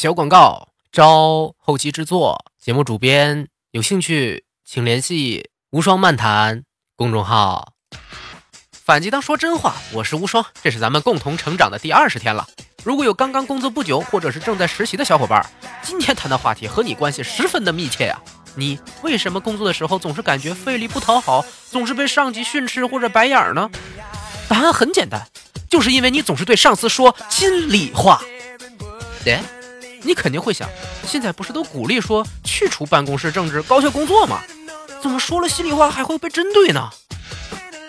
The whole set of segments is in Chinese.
小广告招后期制作节目主编，有兴趣请联系无双漫谈公众号。反击当说真话，我是无双，这是咱们共同成长的第二十天了。如果有刚刚工作不久或者是正在实习的小伙伴，今天谈的话题和你关系十分的密切呀。你为什么工作的时候总是感觉费力不讨好，总是被上级训斥或者白眼呢？答案很简单，就是因为你总是对上司说心里话。哎，你肯定会想，现在不是都鼓励说去除办公室政治，高效工作吗？怎么说了心里话还会被针对呢？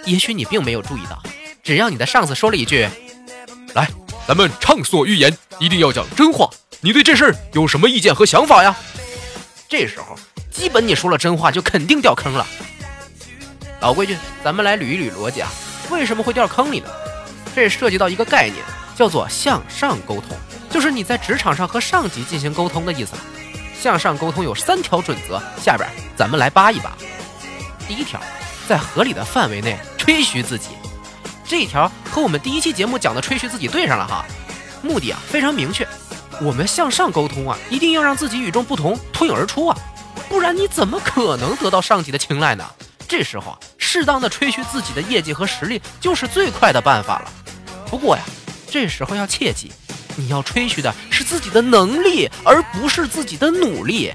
也许你并没有注意到，只要你的上司说了一句：“来，咱们畅所欲言，一定要讲真话。你对这事儿有什么意见和想法呀？”这时候，基本你说了真话就肯定掉坑了。老规矩，咱们来捋一捋逻辑啊，为什么会掉坑里呢？这涉及到一个概念，叫做向上沟通，就是你在职场上和上级进行沟通的意思。向上沟通有三条准则，下边咱们来扒一扒。第一条，在合理的范围内。吹嘘自己，这一条和我们第一期节目讲的吹嘘自己对上了哈。目的啊非常明确，我们向上沟通啊，一定要让自己与众不同，脱颖而出啊，不然你怎么可能得到上级的青睐呢？这时候啊，适当的吹嘘自己的业绩和实力就是最快的办法了。不过呀，这时候要切记，你要吹嘘的是自己的能力，而不是自己的努力。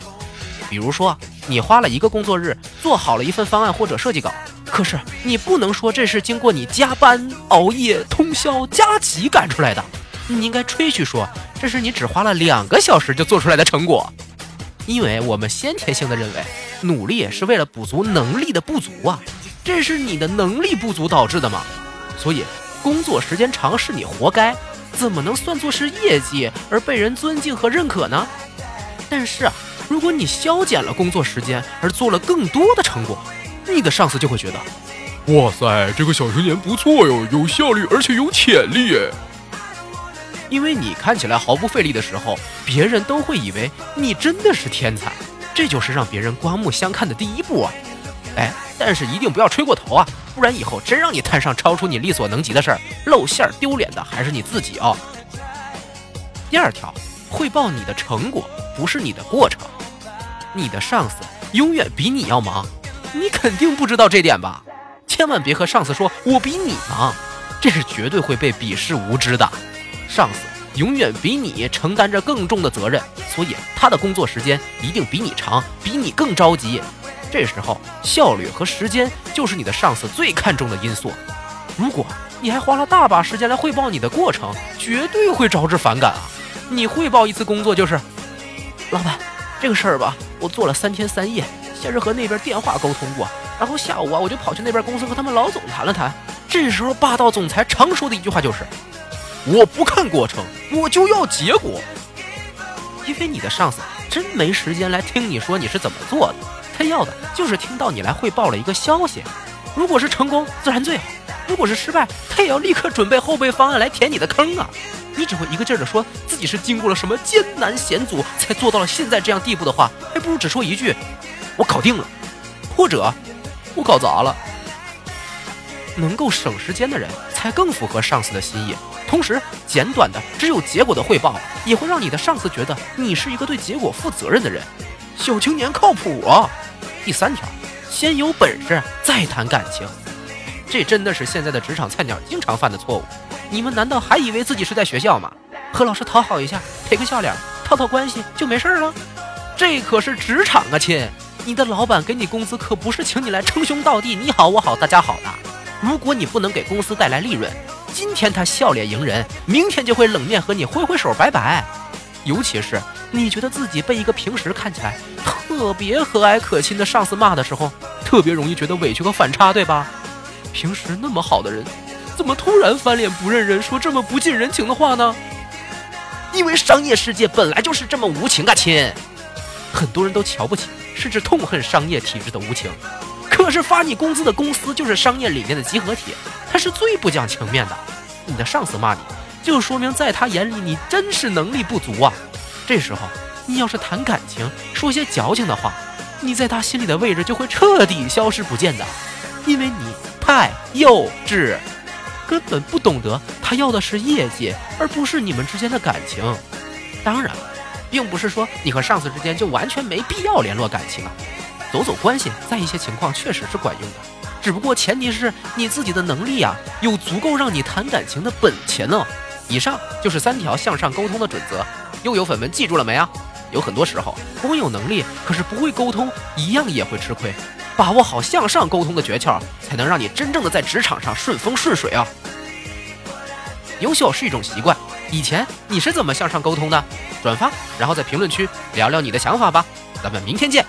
比如说，你花了一个工作日做好了一份方案或者设计稿。可是你不能说这是经过你加班、熬夜、通宵、加急赶出来的，你应该吹嘘说这是你只花了两个小时就做出来的成果。因为我们先天性的认为，努力是为了补足能力的不足啊，这是你的能力不足导致的嘛。所以工作时间长是你活该，怎么能算作是业绩而被人尊敬和认可呢？但是啊，如果你削减了工作时间而做了更多的成果。你的上司就会觉得，哇塞，这个小青年不错哟，有效率而且有潜力耶。因为你看起来毫不费力的时候，别人都会以为你真的是天才，这就是让别人刮目相看的第一步啊。哎，但是一定不要吹过头啊，不然以后真让你摊上超出你力所能及的事儿，露馅儿丢脸的还是你自己哦。第二条，汇报你的成果，不是你的过程。你的上司永远比你要忙。你肯定不知道这点吧？千万别和上司说“我比你忙”，这是绝对会被鄙视无知的。上司永远比你承担着更重的责任，所以他的工作时间一定比你长，比你更着急。这时候，效率和时间就是你的上司最看重的因素。如果你还花了大把时间来汇报你的过程，绝对会招致反感啊！你汇报一次工作就是，老板，这个事儿吧，我做了三天三夜。先是和那边电话沟通过，然后下午啊，我就跑去那边公司和他们老总谈了谈。这时候霸道总裁常说的一句话就是：“我不看过程，我就要结果。”因为你的上司真没时间来听你说你是怎么做的，他要的就是听到你来汇报了一个消息。如果是成功，自然最好；如果是失败，他也要立刻准备后备方案来填你的坑啊！你只会一个劲儿的说自己是经过了什么艰难险阻才做到了现在这样地步的话，还不如只说一句。我搞定了，或者我搞砸了。能够省时间的人才更符合上司的心意。同时，简短的只有结果的汇报也会让你的上司觉得你是一个对结果负责任的人。小青年靠谱啊！第三条，先有本事再谈感情。这真的是现在的职场菜鸟经常犯的错误。你们难道还以为自己是在学校吗？和老师讨好一下，赔个笑脸，套套关系就没事了？这可是职场啊，亲！你的老板给你工资可不是请你来称兄道弟、你好我好大家好的。如果你不能给公司带来利润，今天他笑脸迎人，明天就会冷面和你挥挥手拜拜。尤其是你觉得自己被一个平时看起来特别和蔼可亲的上司骂的时候，特别容易觉得委屈和反差，对吧？平时那么好的人，怎么突然翻脸不认人，说这么不近人情的话呢？因为商业世界本来就是这么无情啊，亲。很多人都瞧不起。甚至痛恨商业体制的无情，可是发你工资的公司就是商业理念的集合体，它是最不讲情面的。你的上司骂你，就说明在他眼里你真是能力不足啊。这时候你要是谈感情，说些矫情的话，你在他心里的位置就会彻底消失不见的，因为你太幼稚，根本不懂得他要的是业绩，而不是你们之间的感情。当然。并不是说你和上司之间就完全没必要联络感情啊。走走关系，在一些情况确实是管用的，只不过前提是你自己的能力啊，有足够让你谈感情的本钱呢。以上就是三条向上沟通的准则，又有粉们记住了没啊？有很多时候，光有能力可是不会沟通，一样也会吃亏。把握好向上沟通的诀窍，才能让你真正的在职场上顺风顺水啊！优秀是一种习惯，以前你是怎么向上沟通的？转发，然后在评论区聊聊你的想法吧。咱们明天见。